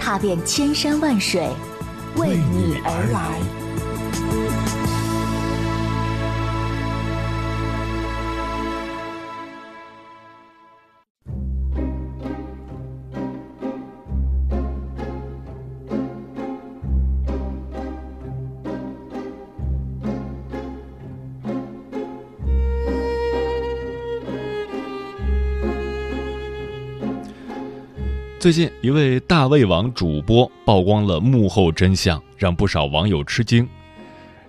踏遍千山万水，为你而来。最近，一位大胃王主播曝光了幕后真相，让不少网友吃惊。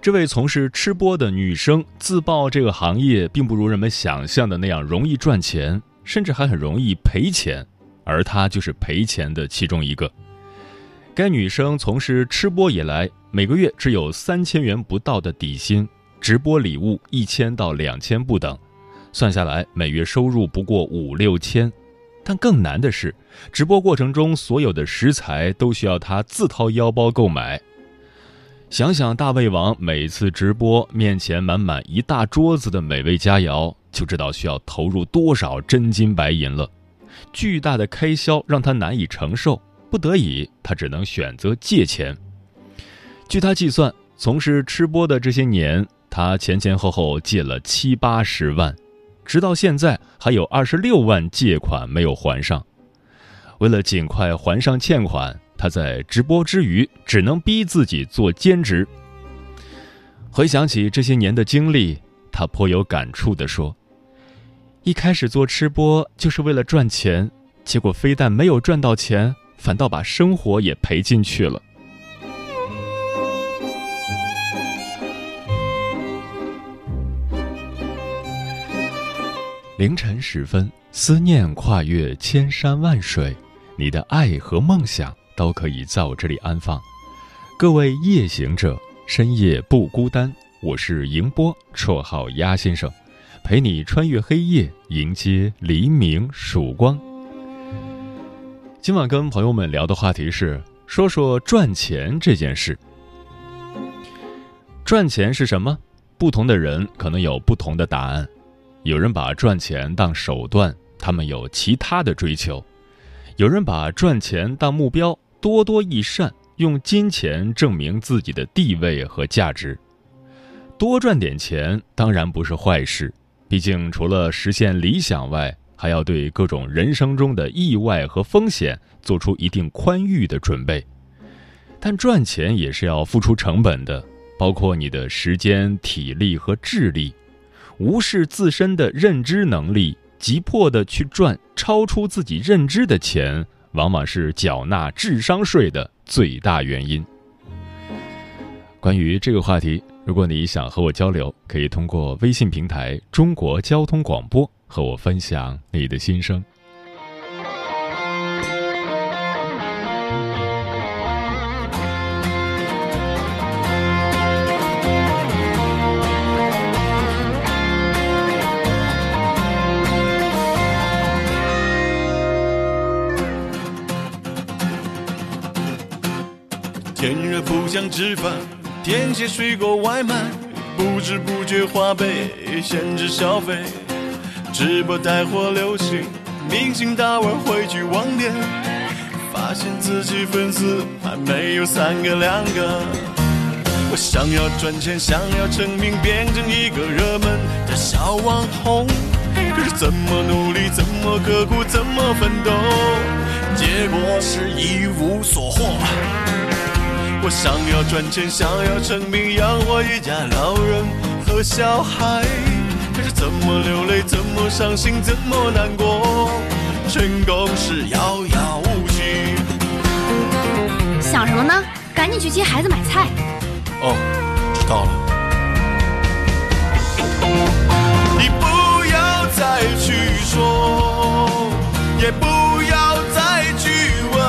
这位从事吃播的女生自曝，这个行业并不如人们想象的那样容易赚钱，甚至还很容易赔钱，而她就是赔钱的其中一个。该女生从事吃播以来，每个月只有三千元不到的底薪，直播礼物一千到两千不等，算下来每月收入不过五六千。但更难的是，直播过程中所有的食材都需要他自掏腰包购买。想想大胃王每次直播面前满满一大桌子的美味佳肴，就知道需要投入多少真金白银了。巨大的开销让他难以承受，不得已他只能选择借钱。据他计算，从事吃播的这些年，他前前后后借了七八十万。直到现在还有二十六万借款没有还上，为了尽快还上欠款，他在直播之余只能逼自己做兼职。回想起这些年的经历，他颇有感触地说：“一开始做吃播就是为了赚钱，结果非但没有赚到钱，反倒把生活也赔进去了。”凌晨时分，思念跨越千山万水，你的爱和梦想都可以在我这里安放。各位夜行者，深夜不孤单。我是迎波，绰号鸭先生，陪你穿越黑夜，迎接黎明曙光。今晚跟朋友们聊的话题是说说赚钱这件事。赚钱是什么？不同的人可能有不同的答案。有人把赚钱当手段，他们有其他的追求；有人把赚钱当目标，多多益善，用金钱证明自己的地位和价值。多赚点钱当然不是坏事，毕竟除了实现理想外，还要对各种人生中的意外和风险做出一定宽裕的准备。但赚钱也是要付出成本的，包括你的时间、体力和智力。无视自身的认知能力，急迫的去赚超出自己认知的钱，往往是缴纳智商税的最大原因。关于这个话题，如果你想和我交流，可以通过微信平台“中国交通广播”和我分享你的心声。吃饭，点些水果外卖，不知不觉花呗限制消费，直播带货流行，明星大腕汇聚网点，发现自己粉丝还没有三个两个。我想要赚钱，想要成名，变成一个热门的小网红，可是怎么努力，怎么刻苦，怎么奋斗，结果是一无所获。我想要赚钱，想要成名，养活一家老人和小孩。可是怎么流泪，怎么伤心，怎么难过？成功是遥遥无期。想什么呢？赶紧去接孩子买菜。哦，知道了。你不要再去说，也不要再去问。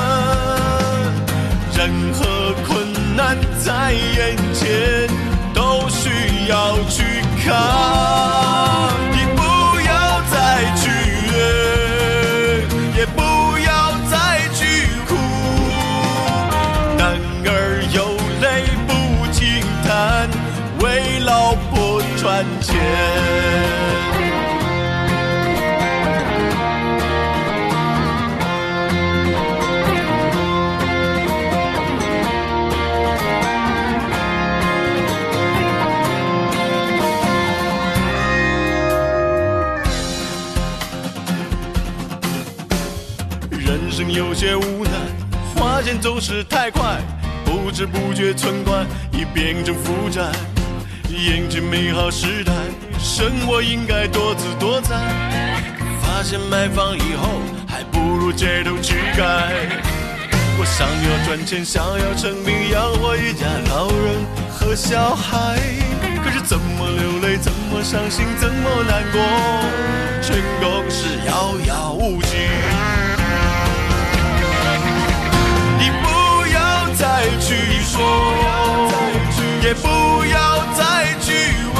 难在眼前，都需要去扛。你不要再去怨，也不要再去哭。男儿有泪不轻弹，为老婆赚钱。总是太快，不知不觉存款已变成负债。眼前美好时代，生活应该多姿多彩。发现买房以后，还不如街头乞丐。我想要赚钱，想要成名，养活一家老人和小孩。可是怎么流泪，怎么伤心，怎么难过？成功是遥遥无期。说，也不要再去问，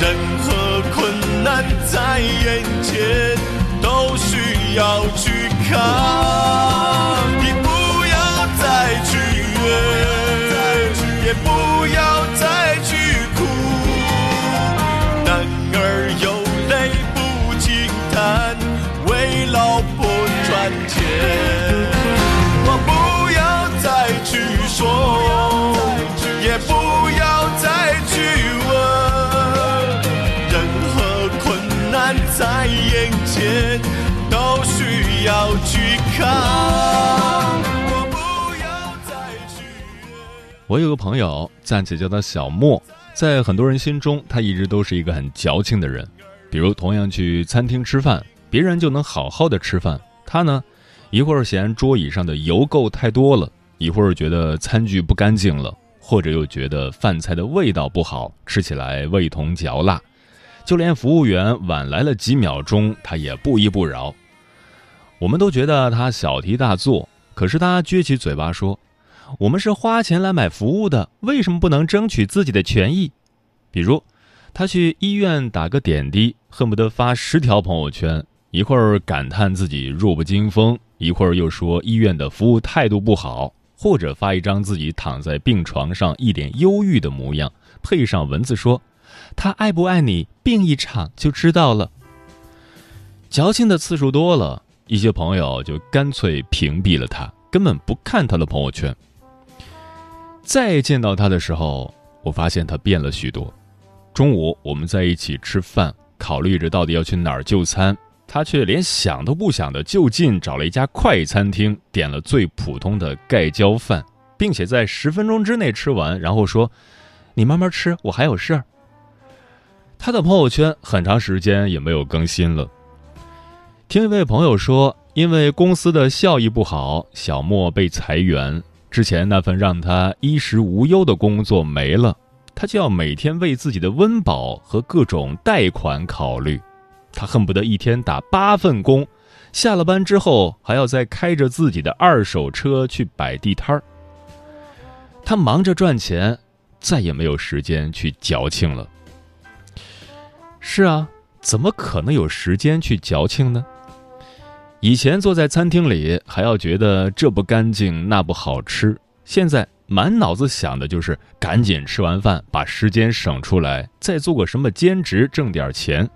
任何困难在眼前都需要去看。要去看。我不要再去我有个朋友，暂且叫他小莫，在很多人心中，他一直都是一个很矫情的人。比如，同样去餐厅吃饭，别人就能好好的吃饭，他呢，一会儿嫌桌椅上的油垢太多了，一会儿觉得餐具不干净了，或者又觉得饭菜的味道不好，吃起来味同嚼蜡。就连服务员晚来了几秒钟，他也不依不饶。我们都觉得他小题大做，可是他撅起嘴巴说。我们是花钱来买服务的，为什么不能争取自己的权益？比如，他去医院打个点滴，恨不得发十条朋友圈，一会儿感叹自己弱不禁风，一会儿又说医院的服务态度不好，或者发一张自己躺在病床上一脸忧郁的模样，配上文字说：“他爱不爱你，病一场就知道了。”矫情的次数多了，一些朋友就干脆屏蔽了他，根本不看他的朋友圈。再见到他的时候，我发现他变了许多。中午我们在一起吃饭，考虑着到底要去哪儿就餐，他却连想都不想的就近找了一家快餐厅，点了最普通的盖浇饭，并且在十分钟之内吃完，然后说：“你慢慢吃，我还有事儿。”他的朋友圈很长时间也没有更新了。听一位朋友说，因为公司的效益不好，小莫被裁员。之前那份让他衣食无忧的工作没了，他就要每天为自己的温饱和各种贷款考虑。他恨不得一天打八份工，下了班之后还要再开着自己的二手车去摆地摊儿。他忙着赚钱，再也没有时间去矫情了。是啊，怎么可能有时间去矫情呢？以前坐在餐厅里还要觉得这不干净那不好吃，现在满脑子想的就是赶紧吃完饭把时间省出来，再做个什么兼职挣点钱。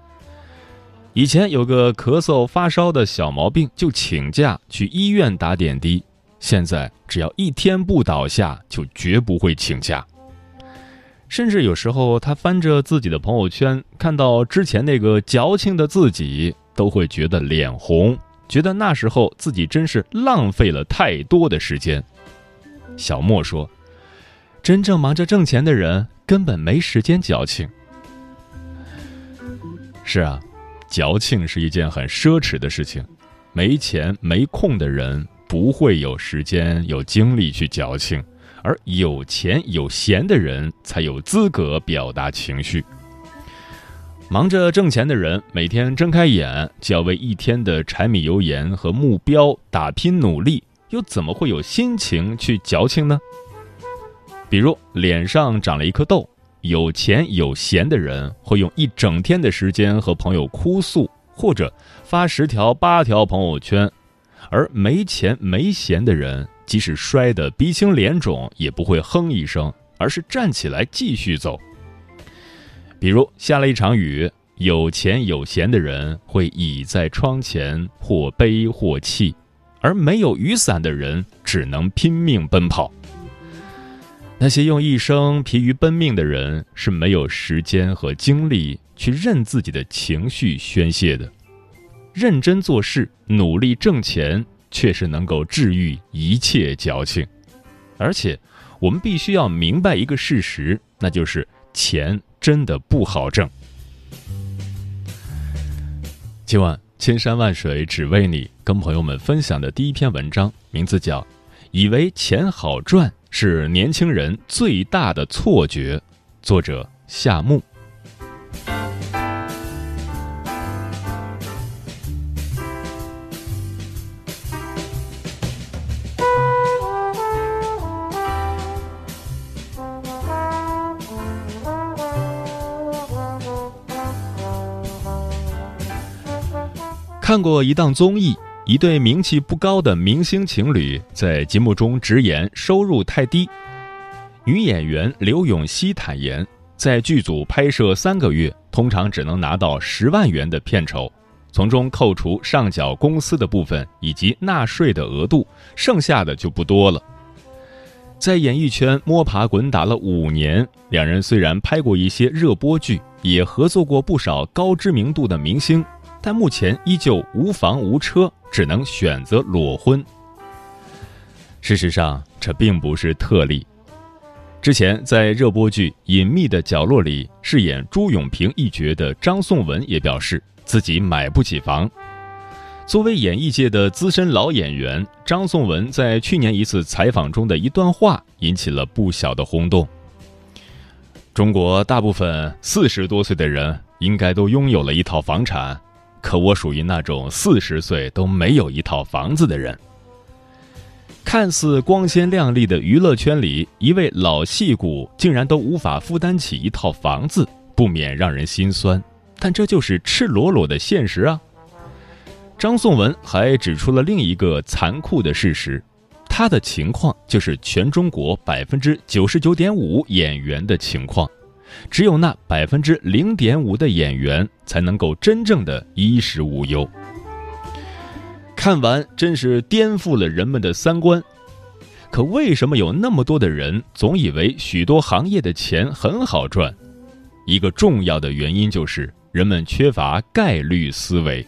以前有个咳嗽发烧的小毛病就请假去医院打点滴，现在只要一天不倒下就绝不会请假。甚至有时候他翻着自己的朋友圈，看到之前那个矫情的自己，都会觉得脸红。觉得那时候自己真是浪费了太多的时间。小莫说：“真正忙着挣钱的人根本没时间矫情。”是啊，矫情是一件很奢侈的事情。没钱没空的人不会有时间有精力去矫情，而有钱有闲的人才有资格表达情绪。忙着挣钱的人，每天睁开眼就要为一天的柴米油盐和目标打拼努力，又怎么会有心情去矫情呢？比如脸上长了一颗痘，有钱有闲的人会用一整天的时间和朋友哭诉，或者发十条八条朋友圈；而没钱没闲的人，即使摔得鼻青脸肿，也不会哼一声，而是站起来继续走。比如下了一场雨，有钱有闲的人会倚在窗前，或悲或泣；而没有雨伞的人只能拼命奔跑。那些用一生疲于奔命的人，是没有时间和精力去任自己的情绪宣泄的。认真做事，努力挣钱，却是能够治愈一切矫情。而且，我们必须要明白一个事实，那就是钱真的不好挣。今晚千山万水只为你，跟朋友们分享的第一篇文章，名字叫《以为钱好赚》。是年轻人最大的错觉。作者夏木。看过一档综艺。一对名气不高的明星情侣在节目中直言收入太低。女演员刘永熙坦言，在剧组拍摄三个月，通常只能拿到十万元的片酬，从中扣除上缴公司的部分以及纳税的额度，剩下的就不多了。在演艺圈摸爬滚打了五年，两人虽然拍过一些热播剧，也合作过不少高知名度的明星。但目前依旧无房无车，只能选择裸婚。事实上，这并不是特例。之前在热播剧《隐秘的角落》里饰演朱永平一角的张颂文也表示自己买不起房。作为演艺界的资深老演员，张颂文在去年一次采访中的一段话引起了不小的轰动。中国大部分四十多岁的人应该都拥有了一套房产。可我属于那种四十岁都没有一套房子的人。看似光鲜亮丽的娱乐圈里，一位老戏骨竟然都无法负担起一套房子，不免让人心酸。但这就是赤裸裸的现实啊！张颂文还指出了另一个残酷的事实：他的情况就是全中国百分之九十九点五演员的情况。只有那百分之零点五的演员才能够真正的衣食无忧。看完真是颠覆了人们的三观。可为什么有那么多的人总以为许多行业的钱很好赚？一个重要的原因就是人们缺乏概率思维。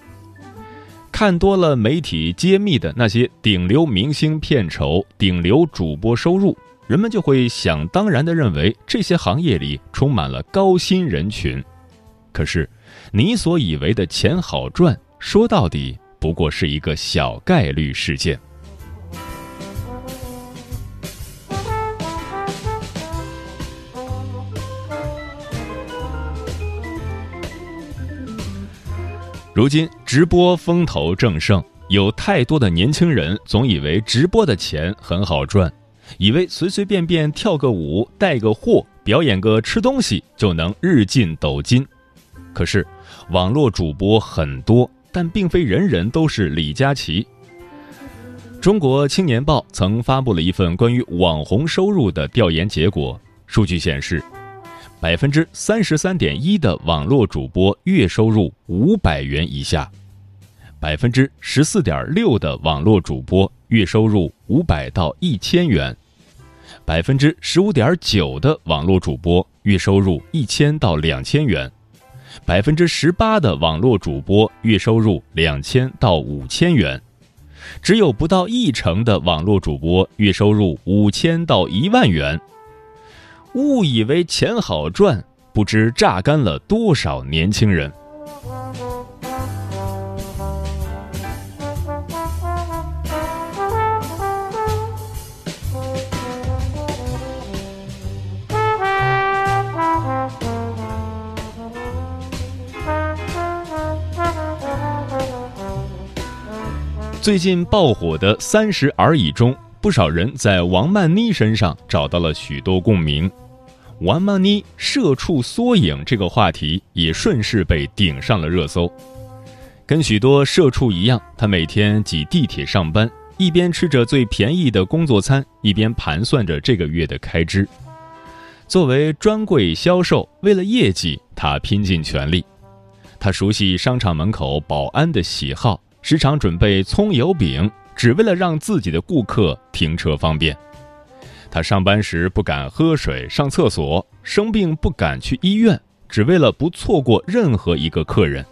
看多了媒体揭秘的那些顶流明星片酬、顶流主播收入。人们就会想当然地认为这些行业里充满了高薪人群，可是，你所以为的钱好赚，说到底不过是一个小概率事件。如今直播风头正盛，有太多的年轻人总以为直播的钱很好赚。以为随随便便跳个舞、带个货、表演个吃东西就能日进斗金，可是网络主播很多，但并非人人都是李佳琦。中国青年报曾发布了一份关于网红收入的调研结果，数据显示，百分之三十三点一的网络主播月收入五百元以下，百分之十四点六的网络主播。月收入五百到一千元，百分之十五点九的网络主播月收入一千到两千元，百分之十八的网络主播月收入两千到五千元，只有不到一成的网络主播月收入五千到一万元。误以为钱好赚，不知榨干了多少年轻人。最近爆火的《三十而已》中，不少人在王曼妮身上找到了许多共鸣。王曼妮社畜缩影这个话题也顺势被顶上了热搜。跟许多社畜一样，她每天挤地铁上班，一边吃着最便宜的工作餐，一边盘算着这个月的开支。作为专柜销售，为了业绩，他拼尽全力。他熟悉商场门口保安的喜好，时常准备葱油饼，只为了让自己的顾客停车方便。他上班时不敢喝水、上厕所，生病不敢去医院，只为了不错过任何一个客人。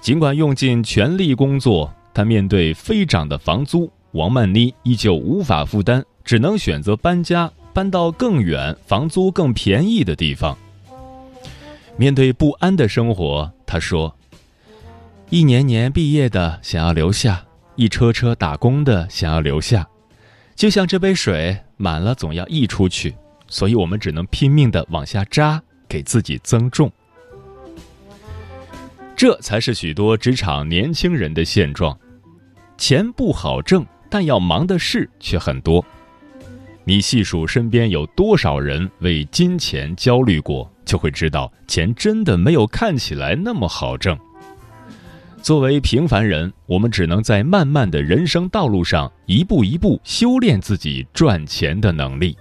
尽管用尽全力工作，但面对飞涨的房租，王曼妮依旧无法负担，只能选择搬家，搬到更远、房租更便宜的地方。面对不安的生活，他说：“一年年毕业的想要留下，一车车打工的想要留下，就像这杯水满了总要溢出去，所以我们只能拼命的往下扎，给自己增重。”这才是许多职场年轻人的现状。钱不好挣，但要忙的事却很多。你细数身边有多少人为金钱焦虑过，就会知道钱真的没有看起来那么好挣。作为平凡人，我们只能在漫漫的人生道路上一步一步修炼自己赚钱的能力。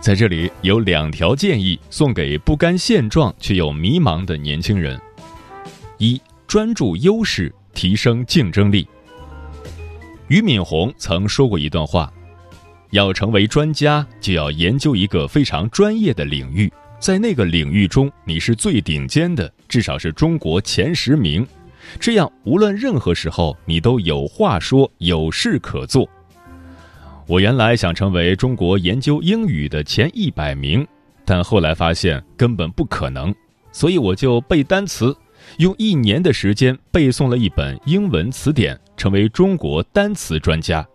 在这里有两条建议送给不甘现状却又迷茫的年轻人：一、专注优势，提升竞争力。俞敏洪曾说过一段话：要成为专家，就要研究一个非常专业的领域，在那个领域中你是最顶尖的，至少是中国前十名，这样无论任何时候你都有话说，有事可做。我原来想成为中国研究英语的前一百名，但后来发现根本不可能，所以我就背单词，用一年的时间背诵了一本英文词典，成为中国单词专家。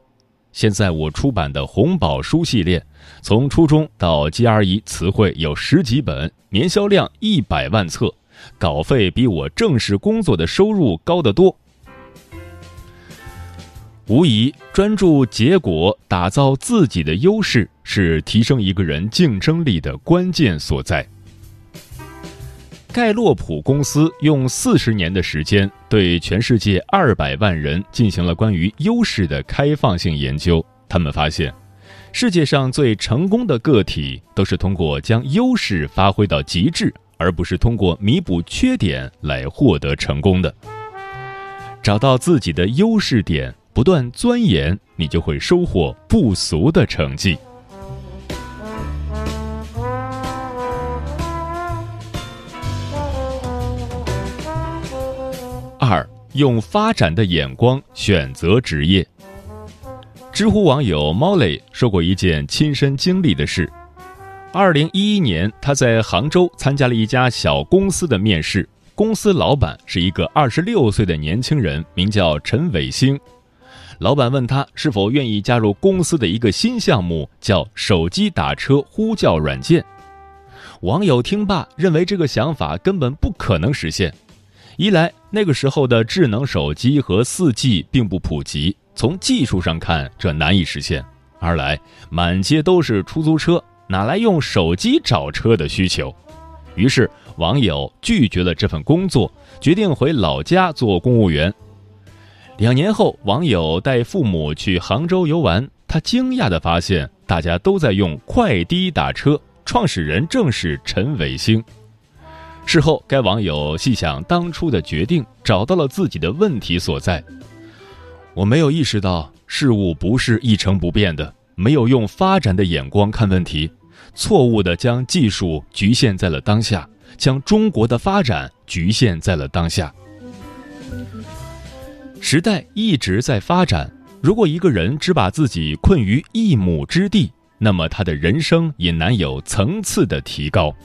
现在我出版的红宝书系列，从初中到 GRE 词汇有十几本，年销量一百万册，稿费比我正式工作的收入高得多。无疑，专注结果，打造自己的优势，是提升一个人竞争力的关键所在。盖洛普公司用四十年的时间，对全世界二百万人进行了关于优势的开放性研究。他们发现，世界上最成功的个体都是通过将优势发挥到极致，而不是通过弥补缺点来获得成功的。找到自己的优势点。不断钻研，你就会收获不俗的成绩。二，用发展的眼光选择职业。知乎网友 Molly 说过一件亲身经历的事：二零一一年，他在杭州参加了一家小公司的面试，公司老板是一个二十六岁的年轻人，名叫陈伟星。老板问他是否愿意加入公司的一个新项目，叫手机打车呼叫软件。网友听罢认为这个想法根本不可能实现。一来那个时候的智能手机和四 G 并不普及，从技术上看这难以实现；二来满街都是出租车，哪来用手机找车的需求？于是网友拒绝了这份工作，决定回老家做公务员。两年后，网友带父母去杭州游玩，他惊讶地发现大家都在用快滴打车，创始人正是陈伟星。事后，该网友细想当初的决定，找到了自己的问题所在。我没有意识到事物不是一成不变的，没有用发展的眼光看问题，错误地将技术局限在了当下，将中国的发展局限在了当下。时代一直在发展，如果一个人只把自己困于一亩之地，那么他的人生也难有层次的提高。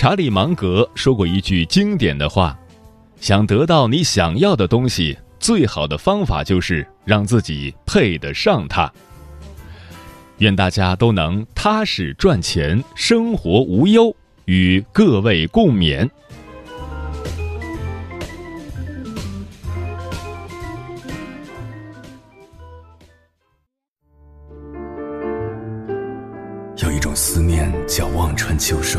查理芒格说过一句经典的话：“想得到你想要的东西，最好的方法就是让自己配得上它。”愿大家都能踏实赚钱，生活无忧。与各位共勉。有一种思念叫望穿秋水，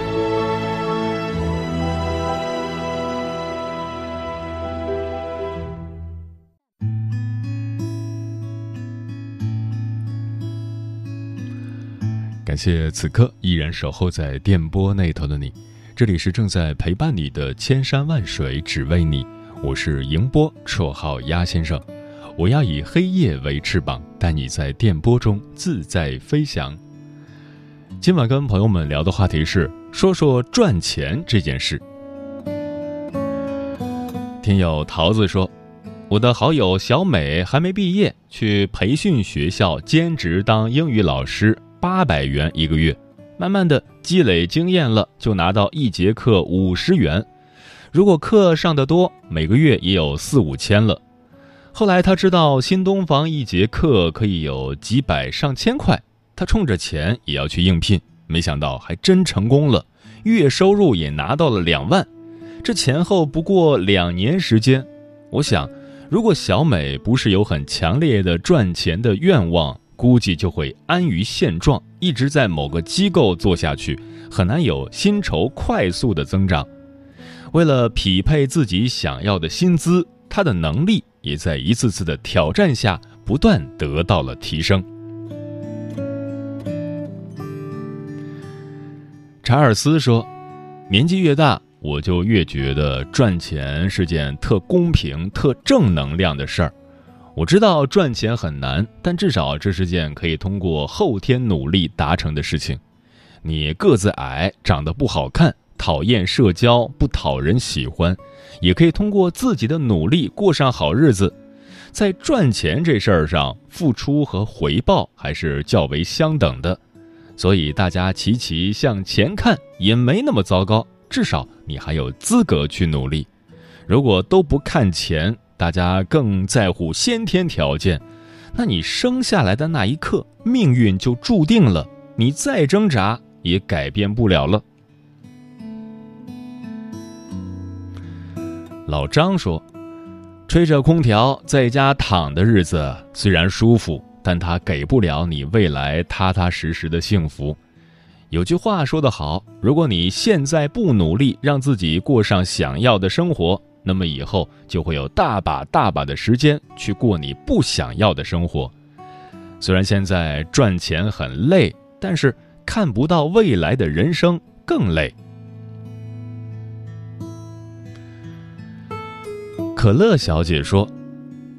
感谢此刻依然守候在电波那头的你，这里是正在陪伴你的千山万水只为你，我是迎波，绰号鸭先生，我要以黑夜为翅膀，带你在电波中自在飞翔。今晚跟朋友们聊的话题是说说赚钱这件事。听友桃子说，我的好友小美还没毕业，去培训学校兼职当英语老师。八百元一个月，慢慢的积累经验了，就拿到一节课五十元。如果课上的多，每个月也有四五千了。后来他知道新东方一节课可以有几百上千块，他冲着钱也要去应聘，没想到还真成功了，月收入也拿到了两万。这前后不过两年时间，我想，如果小美不是有很强烈的赚钱的愿望。估计就会安于现状，一直在某个机构做下去，很难有薪酬快速的增长。为了匹配自己想要的薪资，他的能力也在一次次的挑战下不断得到了提升。查尔斯说：“年纪越大，我就越觉得赚钱是件特公平、特正能量的事儿。”我知道赚钱很难，但至少这是件可以通过后天努力达成的事情。你个子矮，长得不好看，讨厌社交，不讨人喜欢，也可以通过自己的努力过上好日子。在赚钱这事儿上，付出和回报还是较为相等的，所以大家齐齐向前看也没那么糟糕。至少你还有资格去努力。如果都不看钱，大家更在乎先天条件，那你生下来的那一刻，命运就注定了，你再挣扎也改变不了了。老张说：“吹着空调在家躺的日子虽然舒服，但它给不了你未来踏踏实实的幸福。”有句话说得好：“如果你现在不努力，让自己过上想要的生活。”那么以后就会有大把大把的时间去过你不想要的生活。虽然现在赚钱很累，但是看不到未来的人生更累。可乐小姐说：“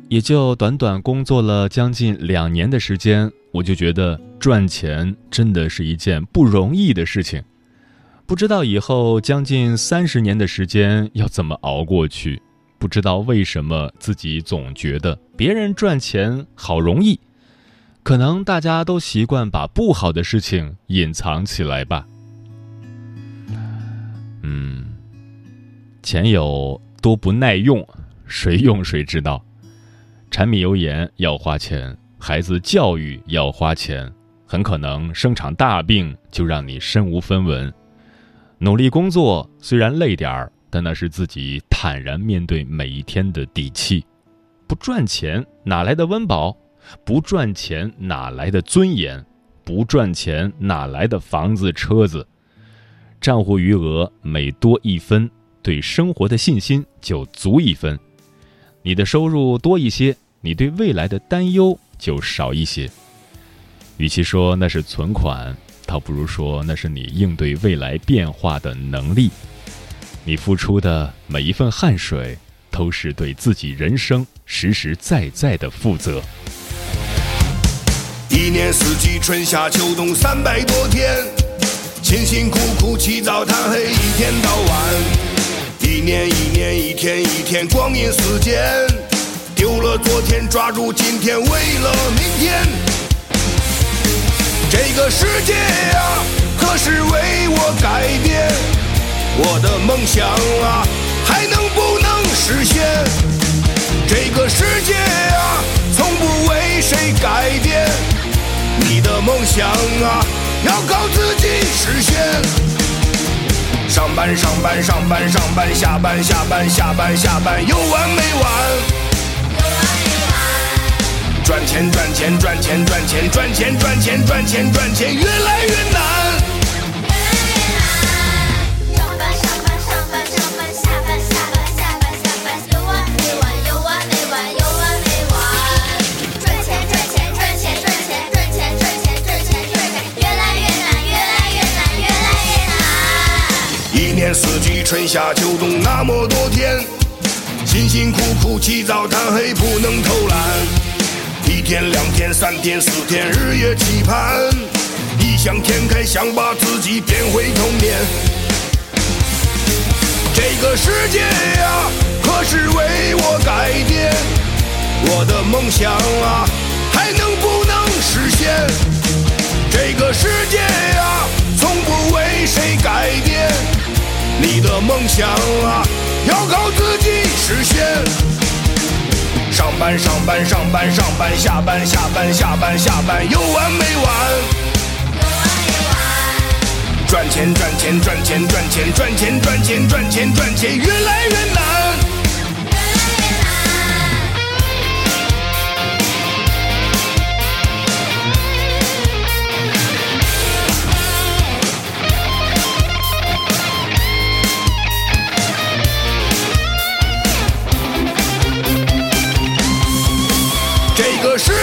也就短短工作了将近两年的时间，我就觉得赚钱真的是一件不容易的事情。”不知道以后将近三十年的时间要怎么熬过去，不知道为什么自己总觉得别人赚钱好容易，可能大家都习惯把不好的事情隐藏起来吧。嗯，钱有多不耐用，谁用谁知道。柴米油盐要花钱，孩子教育要花钱，很可能生场大病就让你身无分文。努力工作虽然累点儿，但那是自己坦然面对每一天的底气。不赚钱哪来的温饱？不赚钱哪来的尊严？不赚钱哪来的房子车子？账户余额每多一分，对生活的信心就足一分。你的收入多一些，你对未来的担忧就少一些。与其说那是存款。倒不如说，那是你应对未来变化的能力。你付出的每一份汗水，都是对自己人生实实在在的负责。一年四季，春夏秋冬，三百多天，辛辛苦苦，起早贪黑，一天到晚。一年一年，一天一天，光阴似箭，丢了昨天，抓住今天，为了明天。这个世界啊，何时为我改变？我的梦想啊，还能不能实现？这个世界啊，从不为谁改变。你的梦想啊，要靠自己实现。上班上班上班上班，下班下班下班下班，有完没完？赚钱赚钱赚钱赚钱赚钱赚钱赚钱赚钱，越来越难。上班上班上班上班，下班下班下班下班，有完没完？有完没完？有完没完？赚钱赚钱赚钱赚钱赚钱赚钱赚钱赚钱，越来越难，越来越难，越来越难。一年四季，春夏秋冬那么多天，辛辛苦苦起早贪黑不能偷懒。一天两天三天四天，日夜期盼，异想天开，想把自己变回童年。这个世界呀，何时为我改变？我的梦想啊，还能不能实现？这个世界呀，从不为谁改变。你的梦想啊，要靠自己实现。上班上班上班上班，下班下班下班下班，有完没完？有完没完？赚钱赚钱赚钱赚钱赚钱赚钱赚钱赚钱，越来越难。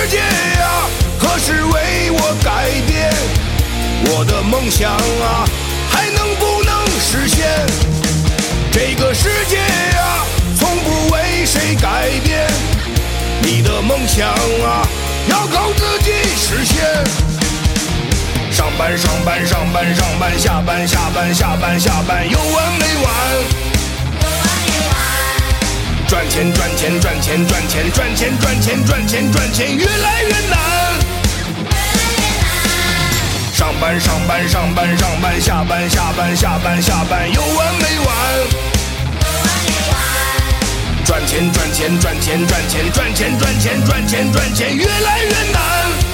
界呀，何时为我改变？我的梦想啊，还能不能实现？这个世界呀，从不为谁改变。你的梦想啊，要靠自己实现。上班上班上班上班，下班下班下班下班，有完没完？赚钱赚钱赚钱赚钱赚钱赚钱赚钱赚钱，越来越难。上班上班上班上班，下班下班下班下班，有完没完？有完没完赚钱赚钱赚钱赚钱赚钱赚钱赚钱赚钱，越来越难。